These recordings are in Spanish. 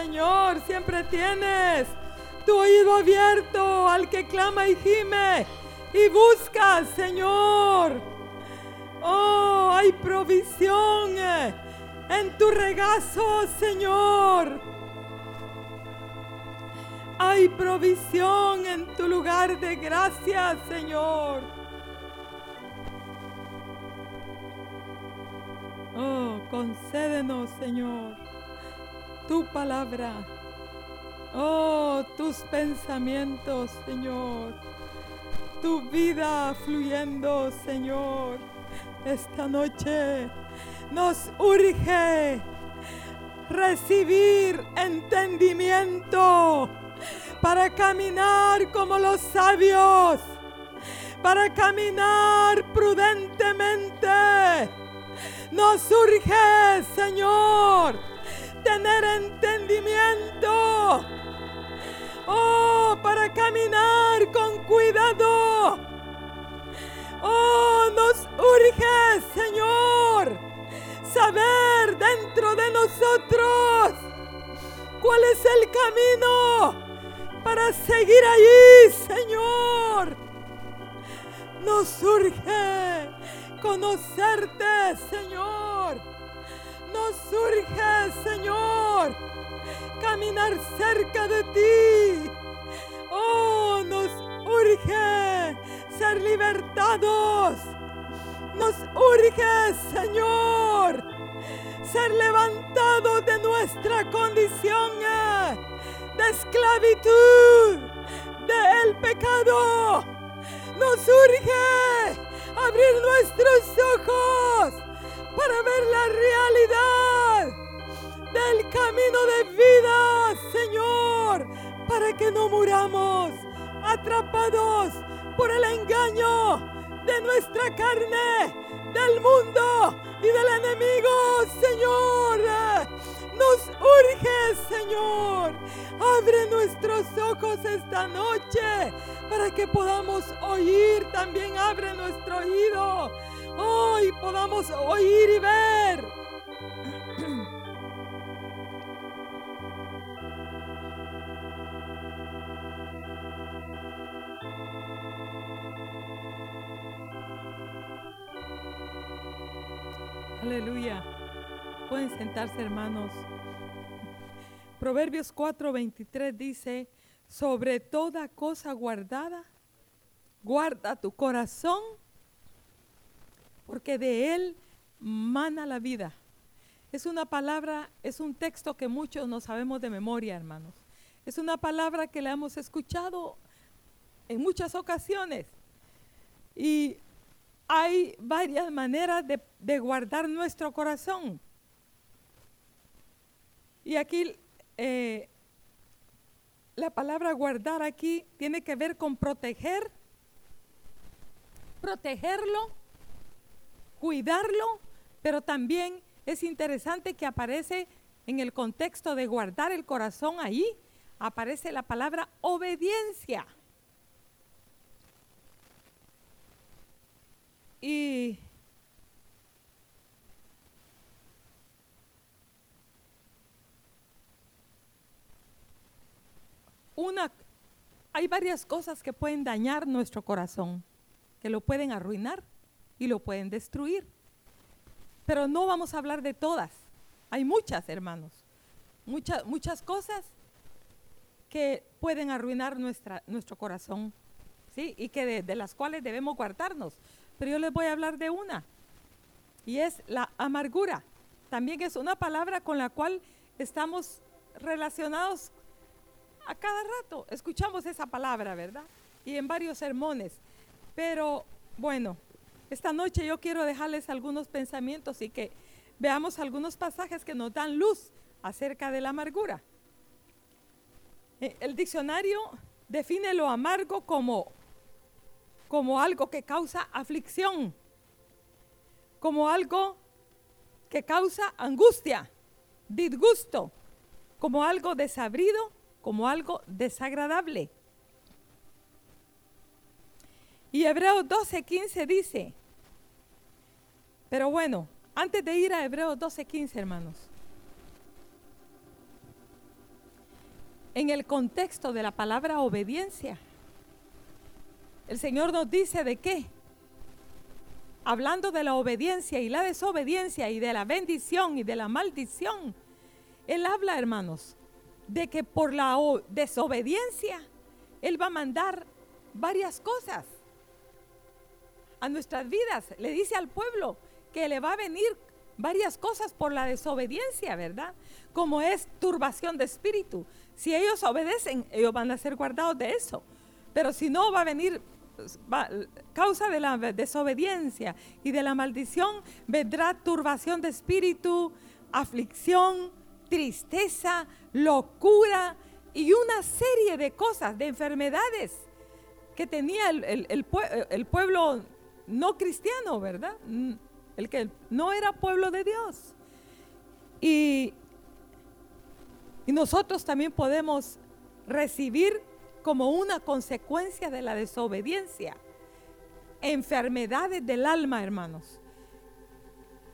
Señor, siempre tienes tu oído abierto al que clama y gime y busca, Señor. Oh, hay provisión en tu regazo, Señor. Hay provisión en tu lugar de gracia, Señor. Oh, concédenos, Señor, tu palabra. Oh, tus pensamientos, Señor. Tu vida fluyendo, Señor. Esta noche nos urge recibir entendimiento para caminar como los sabios, para caminar prudentemente. Nos urge, Señor, tener entendimiento. Oh, para caminar con cuidado. Oh, nos urge, Señor, saber dentro de nosotros cuál es el camino para seguir allí, Señor. Nos urge conocerte, Señor. Nos urge, Señor, caminar cerca de ti. Oh, nos urge ser libertados. Nos urge, Señor, ser levantados de nuestra condición de esclavitud, del pecado. Nos urge abrir nuestros ojos camino de vida, Señor, para que no muramos atrapados por el engaño de nuestra carne, del mundo y del enemigo, Señor. Nos urge, Señor. Abre nuestros ojos esta noche para que podamos oír. También abre nuestro oído. Hoy podamos oír y ver. Aleluya. Pueden sentarse, hermanos. Proverbios 4:23 dice, sobre toda cosa guardada, guarda tu corazón, porque de él mana la vida. Es una palabra, es un texto que muchos no sabemos de memoria, hermanos. Es una palabra que la hemos escuchado en muchas ocasiones. Y hay varias maneras de, guardar nuestro corazón. Y aquí eh, la palabra guardar aquí tiene que ver con proteger, protegerlo, cuidarlo, pero también es interesante que aparece en el contexto de guardar el corazón ahí, aparece la palabra obediencia. Y una, hay varias cosas que pueden dañar nuestro corazón, que lo pueden arruinar y lo pueden destruir. Pero no vamos a hablar de todas. Hay muchas, hermanos. Muchas, muchas cosas que pueden arruinar nuestra, nuestro corazón, ¿sí? Y que de, de las cuales debemos guardarnos. Pero yo les voy a hablar de una, y es la amargura. También es una palabra con la cual estamos relacionados a cada rato. Escuchamos esa palabra, ¿verdad? Y en varios sermones. Pero bueno, esta noche yo quiero dejarles algunos pensamientos y que veamos algunos pasajes que nos dan luz acerca de la amargura. Eh, El diccionario define lo amargo como, como algo que causa aflicción, como algo que causa angustia, disgusto, como algo desabrido, como algo desagradable. Y Hebreos 12:15 dice, pero bueno, antes de ir a Hebreos 12:15, hermanos, en el contexto de la palabra obediencia. El Señor nos dice de qué. Hablando de la obediencia y la desobediencia y de la bendición y de la maldición, Él habla, hermanos, de que por la desobediencia Él va a mandar varias cosas a nuestras vidas. Le dice al pueblo que le va a venir varias cosas por la desobediencia, ¿verdad? Como es turbación de espíritu. Si ellos obedecen, ellos van a ser guardados de eso. Pero si no, va a venir causa de la desobediencia y de la maldición, vendrá turbación de espíritu, aflicción, tristeza, locura y una serie de cosas, de enfermedades que tenía el, pueblo no cristiano, ¿verdad? El que no era pueblo de Dios. Y, y nosotros también podemos recibir como una consecuencia de la desobediencia enfermedades del alma, hermanos.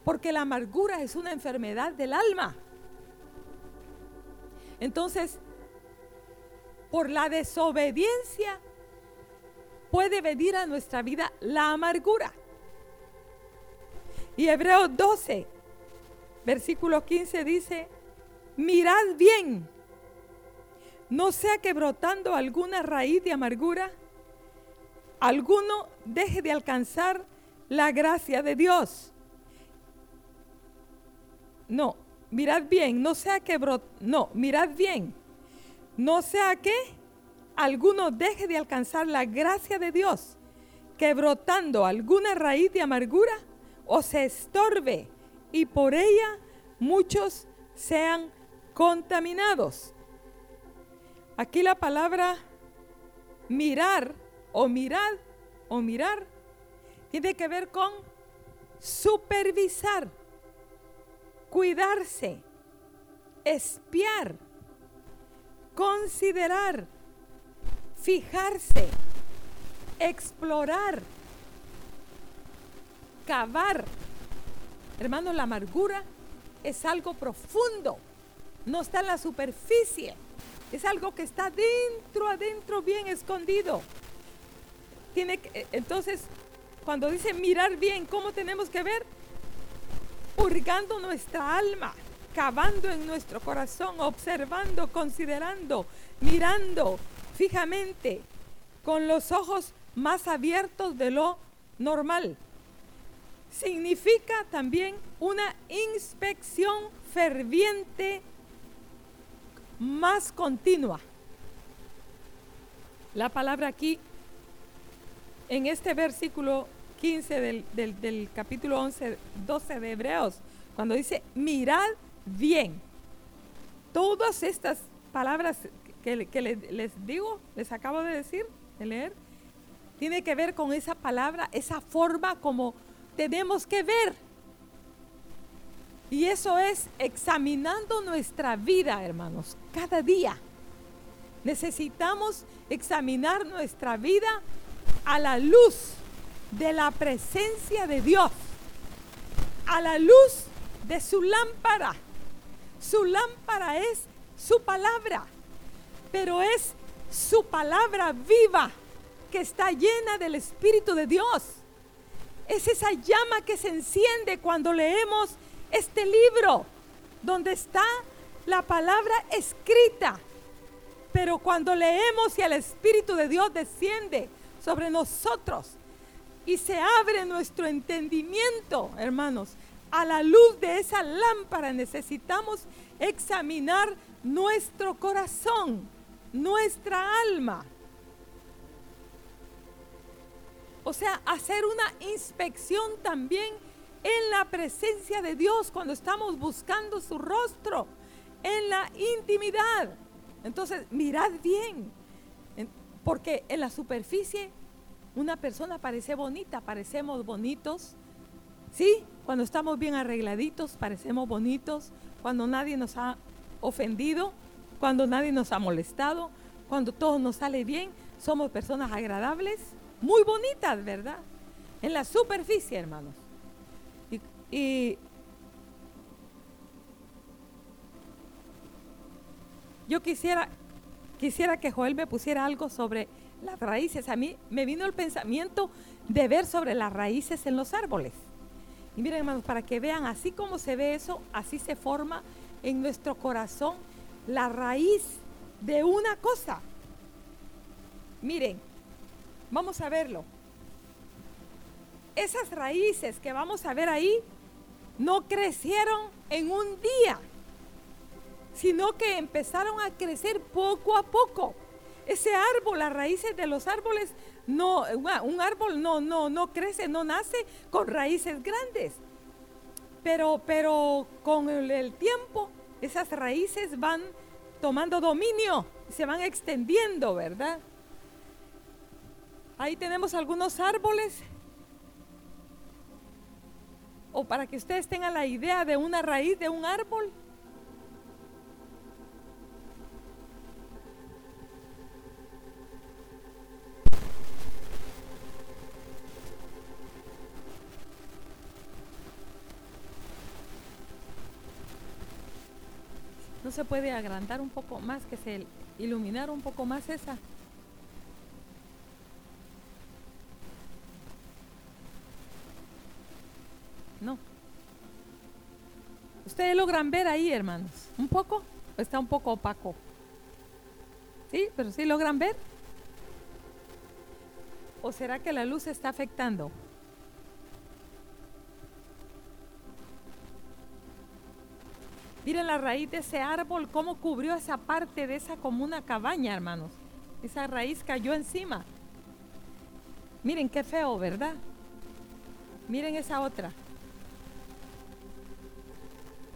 Porque la amargura es una enfermedad del alma. Entonces, por la desobediencia puede venir a nuestra vida la amargura. Y Hebreos 12, versículo 15 dice, mirad bien, no sea que brotando alguna raíz de amargura, alguno deje de alcanzar la gracia de Dios. No, mirad bien, no sea que brot no, mirad bien, no sea que alguno deje de alcanzar la gracia de Dios, que brotando alguna raíz de amargura o se estorbe y por ella muchos sean contaminados. Aquí la palabra mirar o mirar o mirar tiene que ver con supervisar, cuidarse, espiar, considerar, fijarse, explorar, cavar. Hermanos, la amargura es algo profundo, no está en la superficie, es algo que está dentro, adentro, bien escondido. Tiene eh, entonces, cuando dice mirar bien, ¿cómo tenemos que ver? Purgando nuestra alma, cavando en nuestro corazón, observando, considerando, mirando, fijamente, con los ojos más abiertos de lo normal. Significa también una inspección ferviente más continua. La palabra aquí, en este versículo 15 del, capítulo 11, 12 de Hebreos, cuando dice, mirad bien. Todas estas palabras que, les, digo, les acabo de decir, de leer, tiene que ver con esa palabra, esa forma como tenemos que ver. Y eso es examinando nuestra vida, hermanos, cada día. Necesitamos examinar nuestra vida a la luz de la presencia de Dios, a la luz de su lámpara. Su lámpara es su palabra pero es su palabra viva que está llena del Espíritu de Dios. Es esa llama que se enciende cuando leemos este libro, donde está la palabra escrita. Pero cuando leemos y el Espíritu de Dios desciende sobre nosotros y se abre nuestro entendimiento, hermanos, a la luz de esa lámpara necesitamos examinar nuestro corazón nuestra alma. O sea, hacer una inspección también en la presencia de Dios cuando estamos buscando su rostro, en la intimidad. Entonces, mirad bien, porque en la superficie una persona parece bonita, parecemos bonitos, ¿sí? Cuando estamos bien arregladitos, parecemos bonitos, cuando nadie nos ha ofendido, cuando nadie nos ha molestado, cuando todo nos sale bien, somos personas agradables, muy bonitas, ¿verdad? En la superficie, hermanos. Y, yo quisiera quisiera que Joel me pusiera algo sobre las raíces. A mí me vino el pensamiento de ver sobre las raíces en los árboles. Y miren hermanos, para que vean, así como se ve eso, así se forma en nuestro corazón la raíz de una cosa. Miren, vamos a verlo. Esas raíces que vamos a ver ahí no crecieron en un día, sino que empezaron a crecer poco a poco. Ese árbol, las raíces de los árboles, no, un árbol no, no, no crece, no nace con raíces grandes. Pero, pero con el, tiempo, esas raíces van tomando dominio, se van extendiendo, ¿verdad? Ahí tenemos algunos árboles. O para que ustedes tengan la idea de una raíz de un árbol. ¿No se puede agrandar un poco más, que se iluminar un poco más esa? ¿Ustedes logran ver ahí, hermanos? ¿Un poco? está un poco opaco? ¿Sí? ¿Pero sí logran ver? ¿O será que la luz está afectando? Miren la raíz de ese árbol, cómo cubrió esa parte de esa como una cabaña, hermanos. Esa raíz cayó encima. Miren qué feo, ¿verdad? Miren esa otra.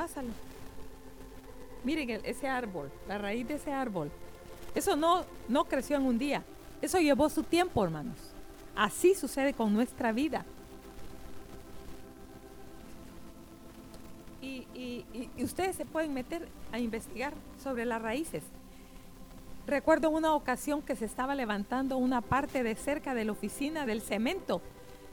Pásalo. Miren ese árbol, la raíz de ese árbol. Eso no, no creció en un día. Eso llevó su tiempo, hermanos. Así sucede con nuestra vida. y, ustedes se pueden meter a investigar sobre las raíces. Recuerdo una ocasión que se estaba levantando una parte de cerca de la oficina del cemento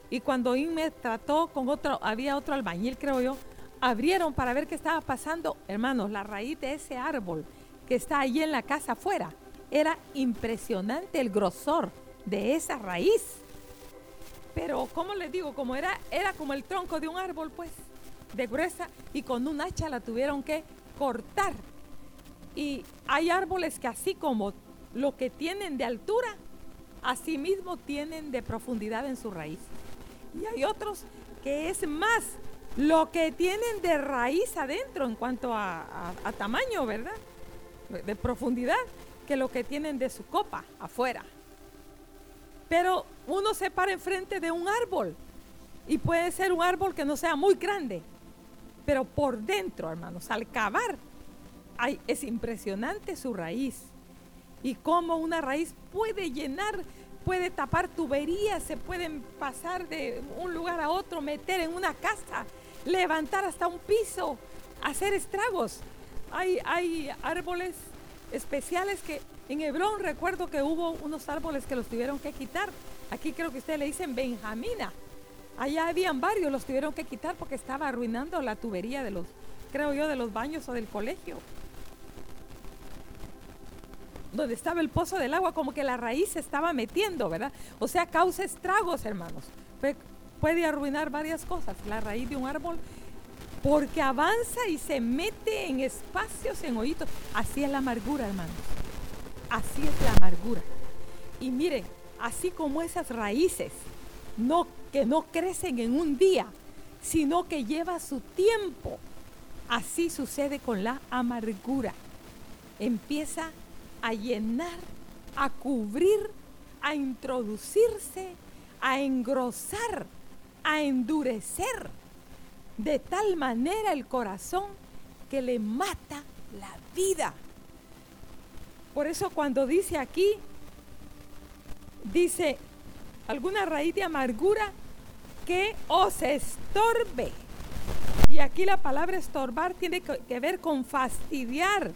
y cuando In me trató con otro, había otro albañil creo yo, abrieron para ver qué estaba pasando. Hermanos, la raíz de ese árbol que está allí en la casa afuera, era impresionante el grosor de esa raíz. Pero, ¿cómo les digo? Como era, era como el tronco de un árbol, pues de gruesa y con un hacha la tuvieron que cortar. Y hay árboles que así como lo que tienen de altura, así mismo tienen de profundidad en su raíz. Y hay otros que es más lo que tienen de raíz adentro en cuanto a, tamaño, ¿verdad? De profundidad, que lo que tienen de su copa afuera. Pero uno se para enfrente de un árbol y puede ser un árbol que no sea muy grande, pero por dentro, hermanos, al cavar, es impresionante su raíz. Y cómo una raíz puede llenar, puede tapar tuberías, se pueden pasar de un lugar a otro, meter en una casa, levantar hasta un piso, hacer estragos. Hay, hay árboles especiales que en Hebrón recuerdo que hubo unos árboles que los tuvieron que quitar. Aquí creo que ustedes le dicen Benjamina Allá habían varios, los tuvieron que quitar porque estaba arruinando la tubería de los, creo yo, de los baños o del colegio. Donde estaba el pozo del agua, como que la raíz se estaba metiendo, ¿verdad? O sea, causa estragos, hermanos. Puede arruinar varias cosas, la raíz de un árbol, porque avanza y se mete en espacios, en hoyitos. Así es la amargura, hermanos. Así es la amargura. Y miren, así como esas raíces no que no crecen en un día, sino que lleva su tiempo. Así sucede con la amargura. Empieza a llenar, a cubrir, a introducirse, a engrosar, a endurecer de tal manera el corazón que le mata la vida. Por eso cuando dice aquí, dice, alguna raíz de amargura que os estorbe. Y aquí la palabra estorbar tiene que ver con fastidiar,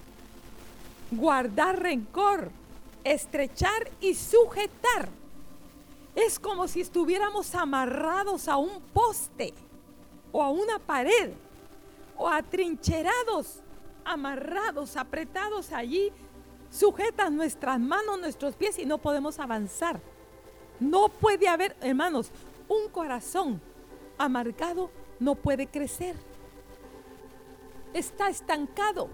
guardar rencor, estrechar y sujetar. Es como si estuviéramos amarrados a un poste o a una pared o atrincherados, amarrados, apretados allí sujetan nuestras manos, nuestros pies y no podemos avanzar. No puede haber, hermanos, un corazón amargado no puede crecer. Está estancado.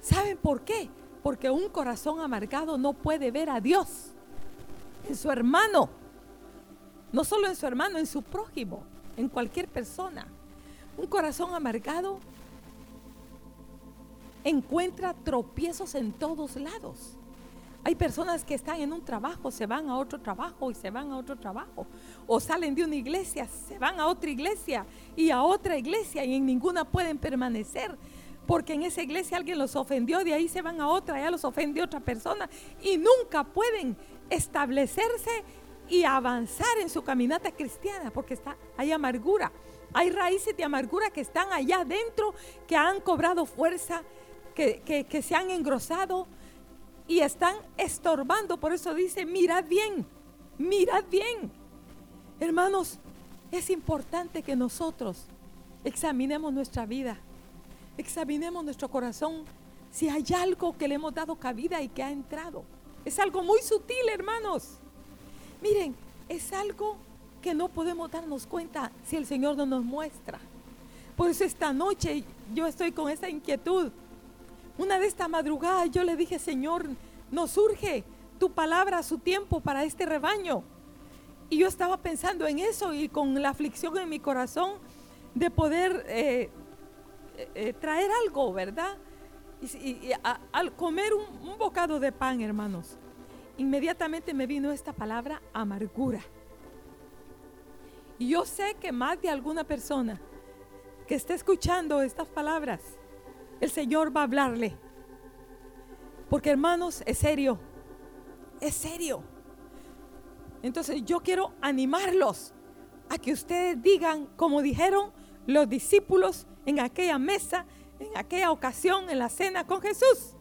¿Saben por qué? Porque un corazón amargado no puede ver a Dios en su hermano. No solo en su hermano, en su prójimo, en cualquier persona. Un corazón amargado encuentra tropiezos en todos lados. Hay personas que están en un trabajo, se van a otro trabajo y se van a otro trabajo. O salen de una iglesia, se van a otra iglesia y a otra iglesia y en ninguna pueden permanecer. Porque en esa iglesia alguien los ofendió, de ahí se van a otra, ya los ofendió otra persona y nunca pueden establecerse y avanzar en su caminata cristiana porque está, hay amargura. Hay raíces de amargura que están allá adentro, que han cobrado fuerza, que, que se han engrosado y están estorbando. Por eso dice, mirad bien, mirad bien. Hermanos, es importante que nosotros examinemos nuestra vida, examinemos nuestro corazón, si hay algo que le hemos dado cabida y que ha entrado. Es algo muy sutil, hermanos. Miren, es algo que no podemos darnos cuenta si el Señor no nos muestra. Por eso esta noche yo estoy con esa inquietud una de esta madrugada yo le dije, Señor, nos surge tu palabra a su tiempo para este rebaño. Y yo estaba pensando en eso y con la aflicción en mi corazón de poder eh, eh, traer algo, ¿verdad? Y, al comer un, un bocado de pan, hermanos, inmediatamente me vino esta palabra amargura. Y yo sé que más de alguna persona que esté escuchando estas palabras, el Señor va a hablarle. Porque hermanos, es serio. Es serio. Entonces yo quiero animarlos a que ustedes digan, como dijeron los discípulos en aquella mesa, en aquella ocasión, en la cena con Jesús.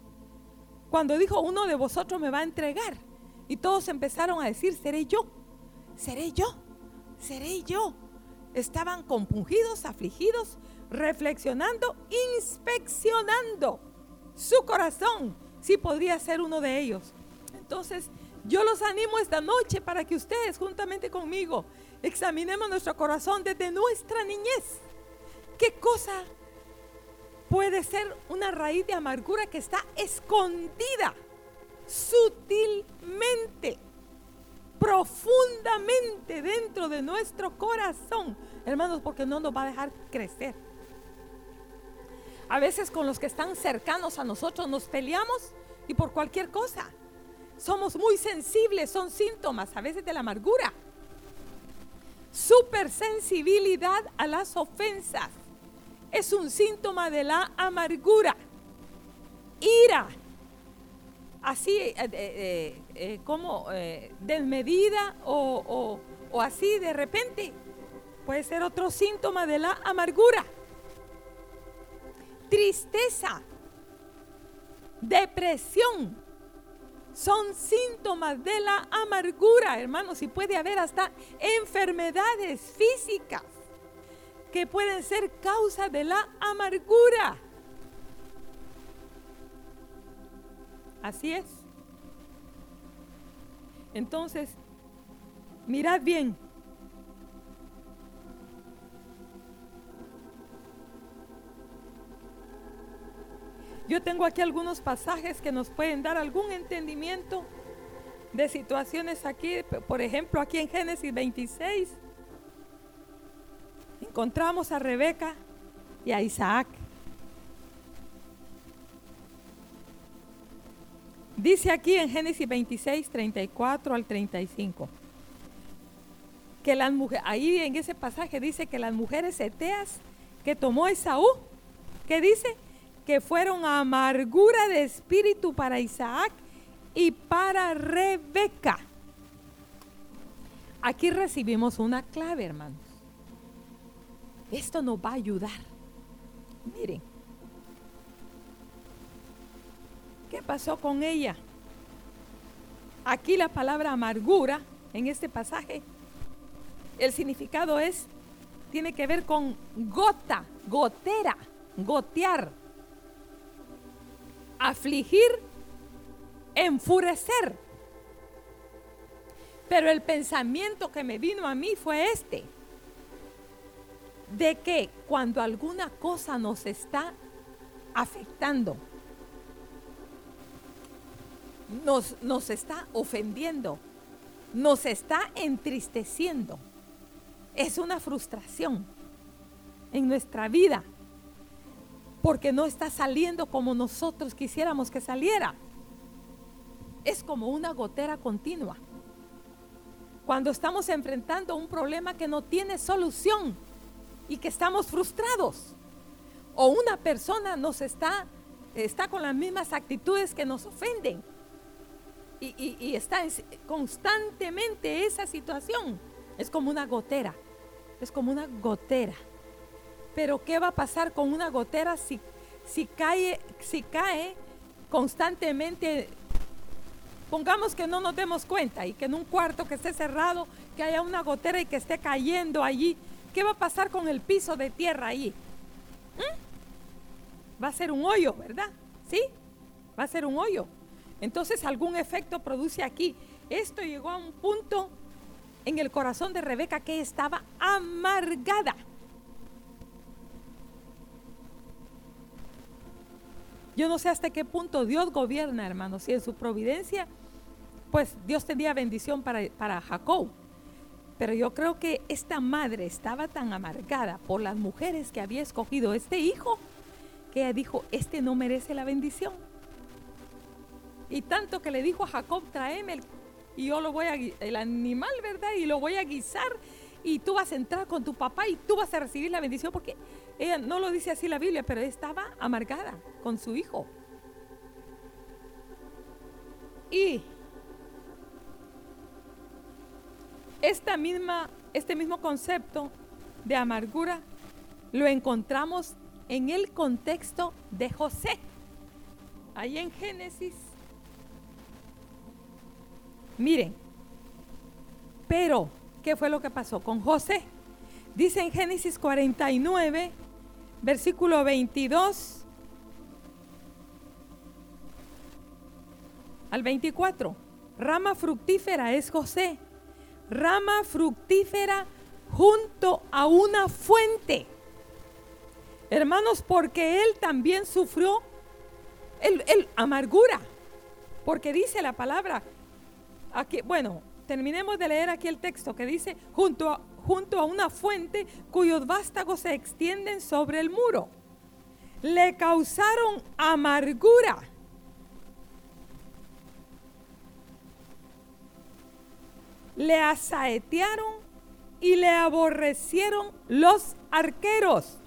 Cuando dijo, uno de vosotros me va a entregar. Y todos empezaron a decir, seré yo, seré yo, seré yo. Estaban compungidos, afligidos, reflexionando, inspeccionando su corazón, si podría ser uno de ellos. Entonces, yo los animo esta noche para que ustedes, juntamente conmigo, examinemos nuestro corazón desde nuestra niñez. ¿Qué cosa puede ser una raíz de amargura que está escondida sutilmente, profundamente dentro de nuestro corazón? Hermanos, porque no nos va a dejar crecer. A veces con los que están cercanos a nosotros nos peleamos y por cualquier cosa. Somos muy sensibles, son síntomas a veces de la amargura. Supersensibilidad a las ofensas es un síntoma de la amargura. Ira, así eh, eh, eh, como desmedida o, o así de repente, puede ser otro síntoma de la amargura. Tristeza, depresión, son síntomas de la amargura, hermanos, y puede haber hasta enfermedades físicas que pueden ser causa de la amargura. Así es. Entonces, mirad bien, Yo tengo aquí algunos pasajes que nos pueden dar algún entendimiento de situaciones aquí, por ejemplo, aquí en Génesis 26 encontramos a Rebeca y a Isaac. Dice aquí en Génesis 26, 34 al 35, que las mujeres, ahí en ese pasaje dice que las mujeres eteas que tomó Esaú, ¿qué dice? que fueron amargura de espíritu para Isaac y para Rebeca. Aquí recibimos una clave, hermanos. Esto nos va a ayudar. Miren, ¿qué pasó con ella? Aquí la palabra amargura en este pasaje, el significado es, tiene que ver con gota, gotera, gotear afligir enfurecer. Pero el pensamiento que me vino a mí fue este, de que cuando alguna cosa nos está afectando, nos, nos está ofendiendo, nos está entristeciendo, es una frustración en nuestra vida, porque no está saliendo como nosotros quisiéramos que saliera. Es como una gotera continua. Cuando estamos enfrentando un problema que no tiene solución y que estamos frustrados, o una persona nos está, está con las mismas actitudes que nos ofenden y, está constantemente esa situación, es como una gotera, es como una gotera pero ¿qué va a pasar con una gotera si, si, cae, si cae constantemente? Pongamos que no nos demos cuenta y que en un cuarto que esté cerrado, que haya una gotera y que esté cayendo allí. ¿Qué va a pasar con el piso de tierra ahí? ¿Mm? Va a ser un hoyo, ¿verdad? ¿Sí? Va a ser un hoyo. Entonces algún efecto produce aquí. Esto llegó a un punto en el corazón de Rebeca que estaba amargada. Yo no sé hasta qué punto Dios gobierna, hermanos, y en su providencia, pues Dios tenía bendición para, para Jacob. Pero yo creo que esta madre estaba tan amargada por las mujeres que había escogido este hijo, que ella dijo, este no merece la bendición. Y tanto que le dijo a Jacob, tráeme el, y yo lo voy a, el animal, ¿verdad? Y lo voy a guisar y tú vas a entrar con tu papá y tú vas a recibir la bendición porque ella no lo dice así la Biblia, pero estaba amargada con su hijo. Y esta misma, este mismo concepto de amargura lo encontramos en el contexto de José. Ahí en Génesis. Miren, pero ¿Qué fue lo que pasó con José? Dice en Génesis 49, versículo 22 al 24. Rama fructífera es José. Rama fructífera junto a una fuente. Hermanos, porque él también sufrió el, amargura. Porque dice la palabra, aquí, bueno, terminemos de leer aquí el texto que dice, junto a, junto a una fuente cuyos vástagos se extienden sobre el muro. Le causaron amargura. Le asaetearon y le aborrecieron los arqueros.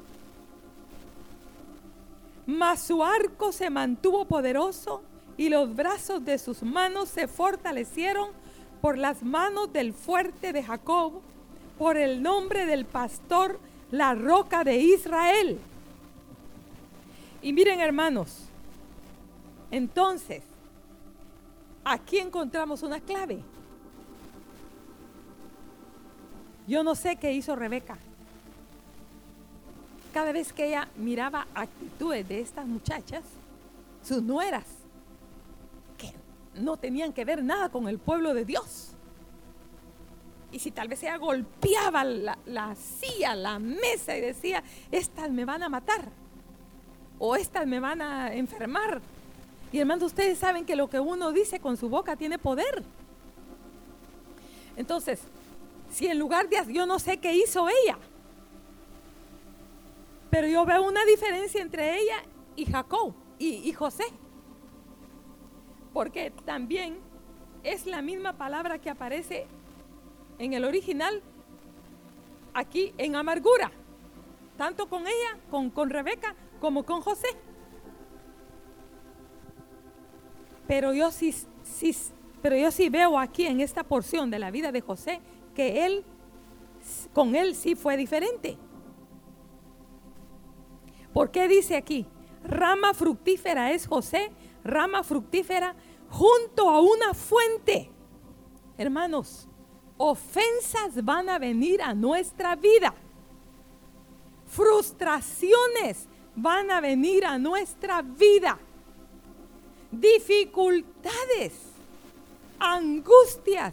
Mas su arco se mantuvo poderoso y los brazos de sus manos se fortalecieron por las manos del fuerte de Jacob, por el nombre del pastor, la roca de Israel. Y miren hermanos, entonces, aquí encontramos una clave. Yo no sé qué hizo Rebeca. Cada vez que ella miraba actitudes de estas muchachas, sus nueras, no tenían que ver nada con el pueblo de Dios. Y si tal vez ella golpeaba la, silla, la mesa y decía, estas me van a matar o estas me van a enfermar. Y hermanos, ustedes saben que lo que uno dice con su boca tiene poder. Entonces, si en lugar de, yo no sé qué hizo ella, pero yo veo una diferencia entre ella y Jacob y José porque también es la misma palabra que aparece en el original aquí en amargura, tanto con ella, con, con Rebeca, como con José. Pero yo sí, sí, pero yo sí veo aquí en esta porción de la vida de José que él, con él sí fue diferente. ¿Por qué dice aquí? Rama fructífera es José rama fructífera junto a una fuente. Hermanos, ofensas van a venir a nuestra vida. Frustraciones van a venir a nuestra vida. dificultades, angustias,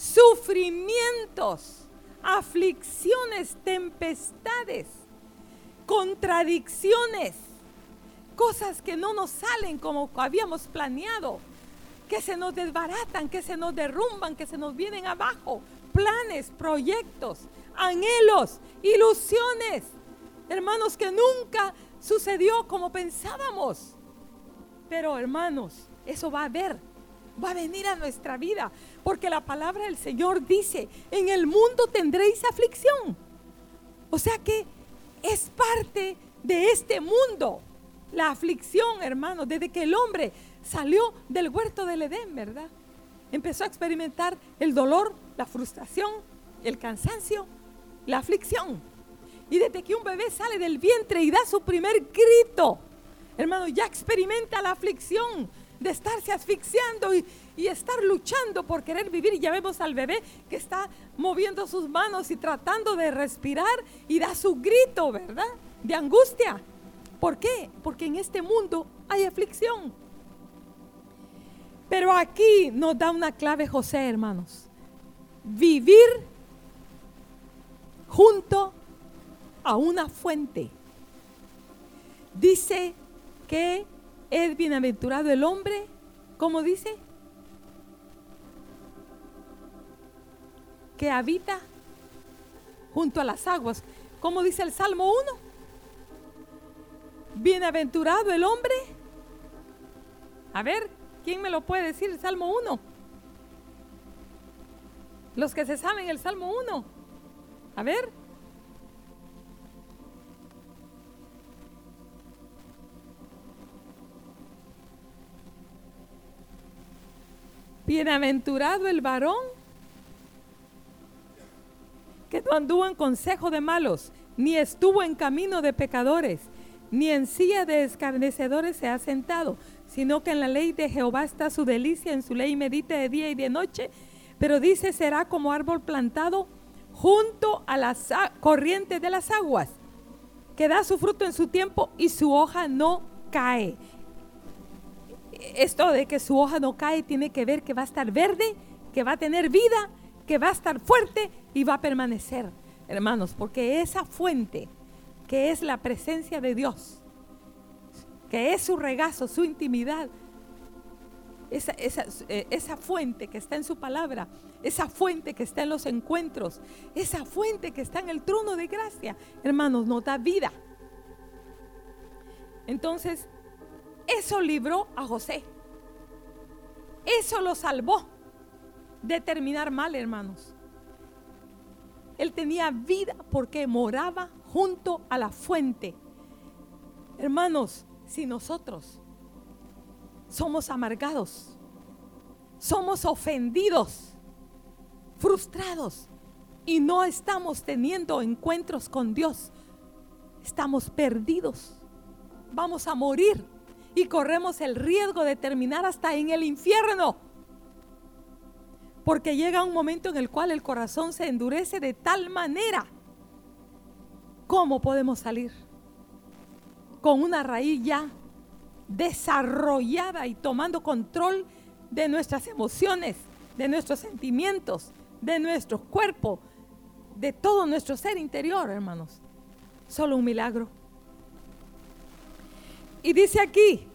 sufrimientos, aflicciones, tempestades, contradicciones, cosas que no nos salen como habíamos planeado, que se nos desbaratan, que se nos derrumban, que se nos vienen abajo, planes, proyectos, anhelos, ilusiones, hermanos, que nunca sucedió como pensábamos. Pero hermanos, eso va a haber, va a venir a nuestra vida, porque la palabra del Señor dice, en el mundo tendréis aflicción. O sea que es parte de este mundo, la aflicción, hermanos, desde que el hombre salió del huerto del Edén, ¿verdad? Empezó a experimentar el dolor, la frustración, el cansancio, la aflicción. Y desde que un bebé sale del vientre y da su primer grito, hermano, ya experimenta la aflicción de estarse asfixiando y, estar luchando por querer vivir. Y ya vemos al bebé que está moviendo sus manos y tratando de respirar y da su grito, ¿verdad? De angustia. ¿Por qué? Porque en este mundo hay aflicción. Pero aquí nos da una clave José, hermanos. Vivir junto a una fuente. Dice que es bienaventurado el hombre, ¿cómo dice? Que habita junto a las aguas. ¿Cómo dice el Salmo 1? Bienaventurado el hombre. A ver, ¿quién me lo puede decir el Salmo 1? Los que se saben el Salmo 1. A ver. Bienaventurado el varón que no anduvo en consejo de malos, ni estuvo en camino de pecadores, ni en silla de escarnecedores se ha sentado, sino que en la ley de Jehová está su delicia, en su ley medita de día y de noche. Pero dice, será como árbol plantado junto a las corrientes de las aguas, que da su fruto en su tiempo y su hoja no cae esto de que su hoja no cae tiene que ver que va a estar verde, que va a tener vida, que va a estar fuerte y va a permanecer, hermanos, porque esa fuente que es la presencia de Dios, que es su regazo, su intimidad, esa, eh, esa, fuente que está en su palabra, esa fuente que está en los encuentros, esa fuente que está en el trono de gracia, hermanos, nos da vida. Entonces, eso libró a José. Eso lo salvó de terminar mal, hermanos. Él tenía vida porque moraba junto a la fuente. Hermanos, si nosotros somos amargados, somos ofendidos, frustrados y no estamos teniendo encuentros con Dios, estamos perdidos. Vamos a morir y corremos el riesgo de terminar hasta en el infierno. Porque llega un momento en el cual el corazón se endurece de tal manera. ¿Cómo podemos salir? Con una raíz ya desarrollada y tomando control de nuestras emociones, de nuestros sentimientos, de nuestro cuerpo, de todo nuestro ser interior, hermanos. Solo un milagro. Y dice aquí,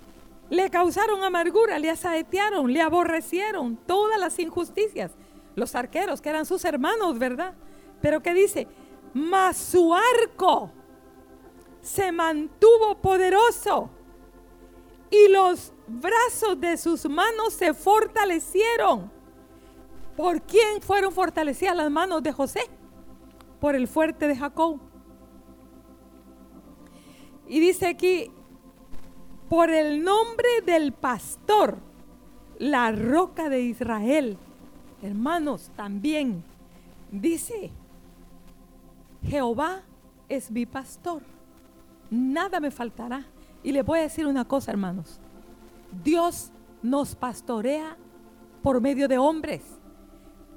le causaron amargura, le asaetearon, le aborrecieron todas las injusticias. Los arqueros, que eran sus hermanos, ¿verdad? Pero que dice, mas su arco se mantuvo poderoso y los brazos de sus manos se fortalecieron. ¿Por quién fueron fortalecidas las manos de José? Por el fuerte de Jacob. Y dice aquí, por el nombre del pastor, la roca de Israel. Hermanos, también dice, Jehová es mi pastor, nada me faltará. Y le voy a decir una cosa, hermanos, Dios nos pastorea por medio de hombres,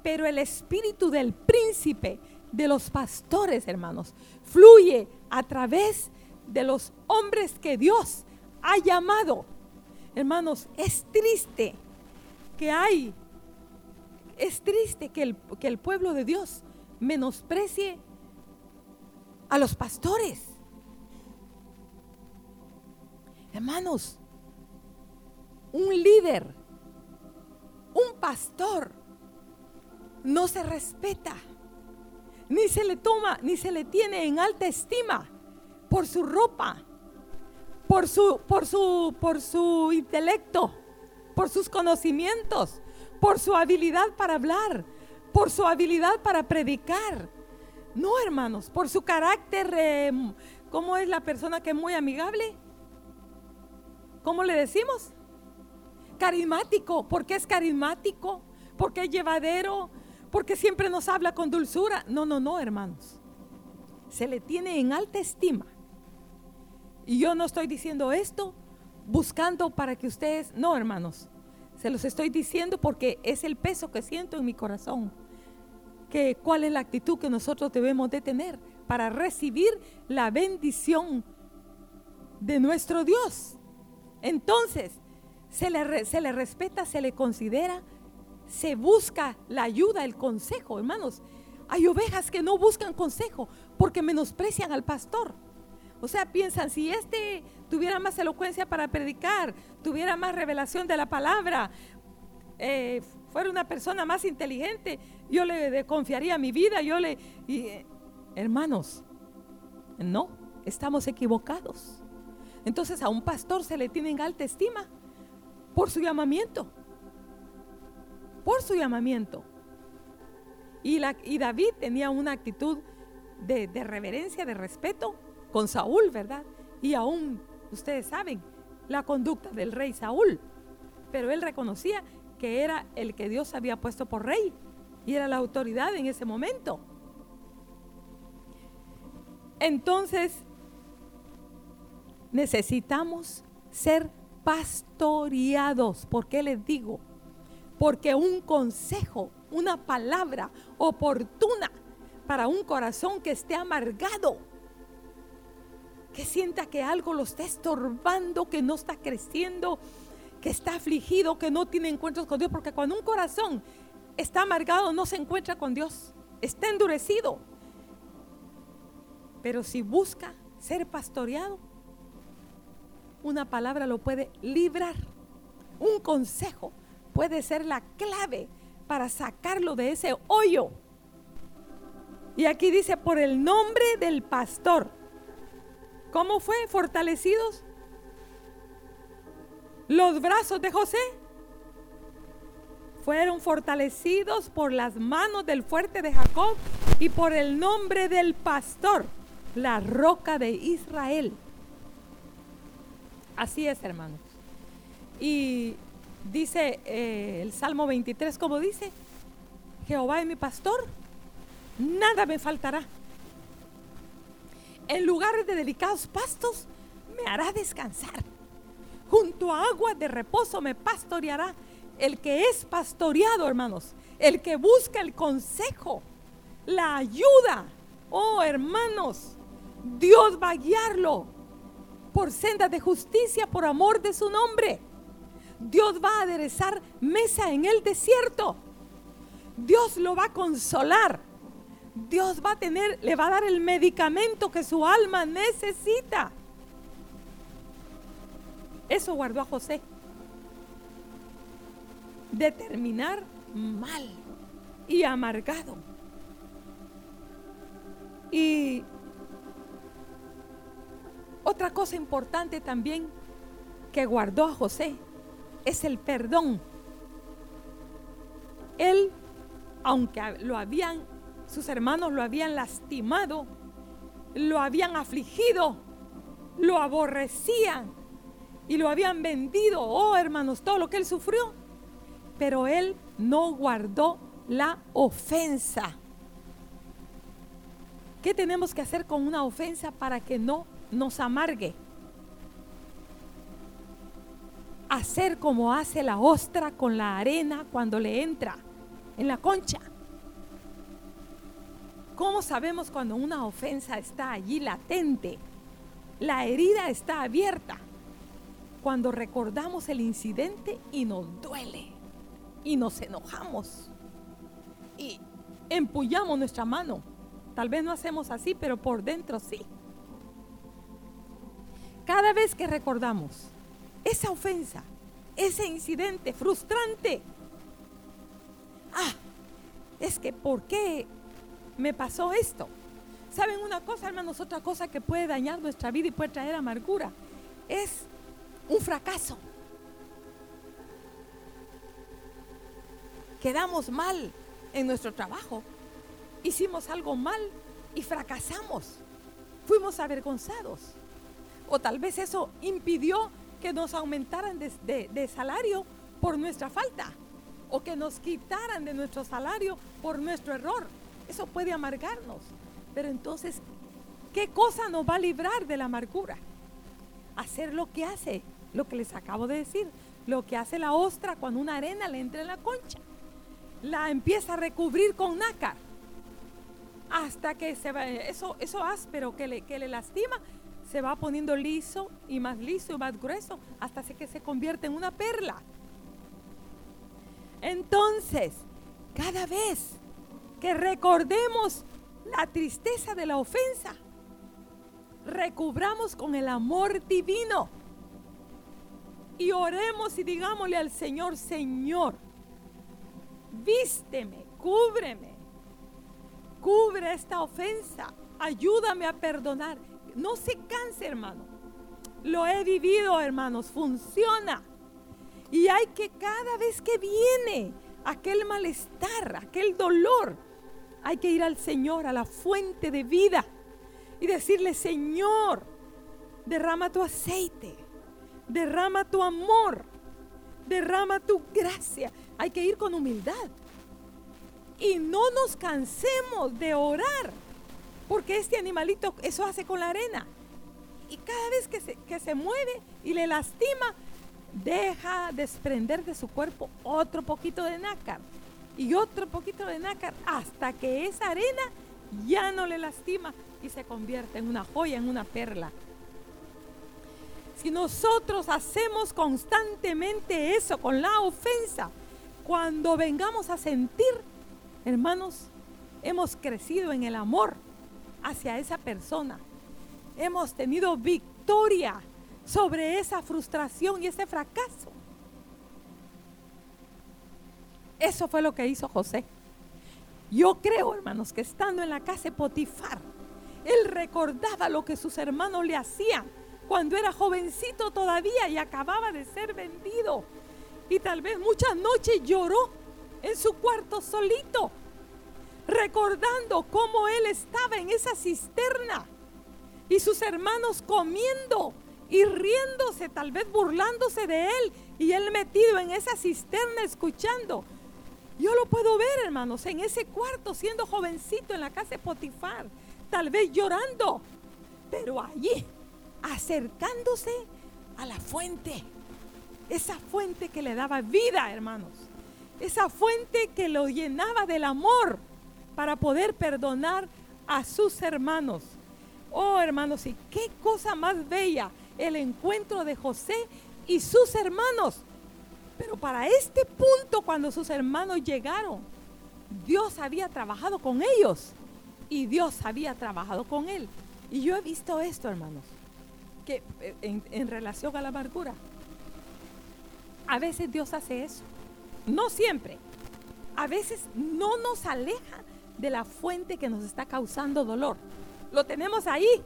pero el espíritu del príncipe, de los pastores, hermanos, fluye a través de los hombres que Dios ha llamado. Hermanos, es triste que hay, es triste que el, que el pueblo de Dios menosprecie a los pastores. Hermanos, un líder, un pastor, no se respeta, ni se le toma, ni se le tiene en alta estima por su ropa, por su, por su, por su intelecto, por sus conocimientos, por su habilidad para hablar, por su habilidad para predicar. No, hermanos, por su carácter, eh, ¿cómo es la persona que es muy amigable? ¿Cómo le decimos? Carismático, porque es carismático, porque es llevadero, porque siempre nos habla con dulzura. No, no, no, hermanos. Se le tiene en alta estima. Y yo no estoy diciendo esto buscando para que ustedes, no, hermanos. Se los estoy diciendo porque es el peso que siento en mi corazón. Que cuál es la actitud que nosotros debemos de tener para recibir la bendición de nuestro Dios. Entonces, se le, se le respeta, se le considera, se busca la ayuda, el consejo, hermanos. Hay ovejas que no buscan consejo porque menosprecian al pastor. O sea, piensan, si este tuviera más elocuencia para predicar, tuviera más revelación de la palabra, eh, fuera una persona más inteligente, yo le confiaría mi vida, yo le... Eh, hermanos, no, estamos equivocados. Entonces a un pastor se le tiene en alta estima por su llamamiento, por su llamamiento. Y, David tenía una actitud de reverencia, de respeto con Saúl, ¿verdad? Y aún, ustedes saben, la conducta del rey Saúl. Pero él reconocía que era el que Dios había puesto por rey y era la autoridad en ese momento. Entonces, necesitamos ser pastoreados. ¿Por qué les digo? Porque un consejo, una palabra oportuna para un corazón que esté amargado, que sienta que algo lo está estorbando, que no está creciendo, que está afligido, que no tiene encuentros con Dios, porque cuando un corazón está amargado no se encuentra con Dios, está endurecido. Pero si busca ser pastoreado, una palabra lo puede librar. Un consejo puede ser la clave para sacarlo de ese hoyo. Y aquí dice, por el nombre del pastor. ¿Cómo fue? Fortalecidos los brazos de José. Fueron fortalecidos por las manos del fuerte de Jacob y por el nombre del pastor, la roca de Israel. Así es, hermanos. Y dice eh, el Salmo 23, como dice, Jehová es mi pastor, nada me faltará en lugares de delicados pastos me hará descansar. Junto a agua de reposo me pastoreará. El que es pastoreado, hermanos, el que busca el consejo, la ayuda. Oh, hermanos, Dios va a guiarlo por sendas de justicia, por amor de su nombre. Dios va a aderezar mesa en el desierto. Dios lo va a consolar. Dios va a tener, le va a dar el medicamento que su alma necesita. Eso guardó a José. De terminar mal y amargado. Y otra cosa importante también que guardó a José es el perdón. Él, aunque lo habían sus hermanos lo habían lastimado, lo habían afligido, lo aborrecían y lo habían vendido. Oh, hermanos, todo lo que él sufrió. Pero él no guardó la ofensa. ¿Qué tenemos que hacer con una ofensa para que no nos amargue? Hacer como hace la ostra con la arena cuando le entra en la concha. ¿Cómo sabemos cuando una ofensa está allí latente? La herida está abierta. cuando recordamos el incidente y nos duele y nos enojamos y empullamos nuestra mano. Tal vez no hacemos así, pero por dentro sí. Cada vez que recordamos esa ofensa, ese incidente frustrante, ah, es que ¿por qué me pasó esto? ¿Saben una cosa, hermanos? Otra cosa que puede dañar nuestra vida y puede traer amargura es un fracaso. Quedamos mal en nuestro trabajo. Hicimos algo mal y fracasamos. Fuimos avergonzados. O tal vez eso impidió que nos aumentaran de, salario por nuestra falta. O que nos quitaran de nuestro salario por nuestro error. Eso puede amargarnos. Pero entonces, ¿qué cosa nos va a librar de la amargura? Hacer lo que hace, lo que les acabo de decir, lo que hace la ostra cuando una arena le entra en la concha. La empieza a recubrir con nácar hasta que se va, eso, eso áspero que le, que le lastima se va poniendo liso y más liso y más grueso hasta que se convierte en una perla. Entonces, cada vez que recordemos la tristeza de la ofensa, recubramos con el amor divino y oremos y digámosle al Señor, Señor, vísteme, cúbreme, cubre esta ofensa, ayúdame a perdonar. No se canse, hermano. Lo he vivido, hermanos, funciona. Y hay que cada vez que viene aquel malestar, aquel dolor, hay que ir al Señor, a la fuente de vida y decirle, Señor, derrama tu aceite, derrama tu amor, derrama tu gracia. Hay que ir con humildad. Y no nos cansemos de orar, porque este animalito eso hace con la arena. Y cada vez que se, que se mueve y le lastima, deja desprender de su cuerpo otro poquito de nácar y otro poquito de nácar hasta que esa arena ya no le lastima y se convierte en una joya, en una perla. Si nosotros hacemos constantemente eso con la ofensa, cuando vengamos a sentir, hermanos, hemos crecido en el amor hacia esa persona. Hemos tenido victoria sobre esa frustración y ese fracaso. Eso fue lo que hizo José. Yo creo, hermanos, que estando en la casa de Potifar, él recordaba lo que sus hermanos le hacían cuando era jovencito todavía y acababa de ser vendido. Y tal vez muchas noches lloró en su cuarto solito, recordando cómo él estaba en esa cisterna y sus hermanos comiendo y riéndose, tal vez burlándose de él y él metido en esa cisterna escuchando. Yo lo puedo ver, hermanos, en ese cuarto siendo jovencito en la casa de Potifar, tal vez llorando, pero allí acercándose a la fuente. Esa fuente que le daba vida, hermanos. Esa fuente que lo llenaba del amor para poder perdonar a sus hermanos. Oh, hermanos, y qué cosa más bella el encuentro de José y sus hermanos. Pero para este punto, cuando sus hermanos llegaron, Dios había trabajado con ellos y Dios había trabajado con él. Y yo he visto esto, hermanos que eh, en, relación a la amargura, a veces Dios hace eso. No siempre. A veces no nos aleja de la fuente que nos está causando dolor. Lo tenemos ahí.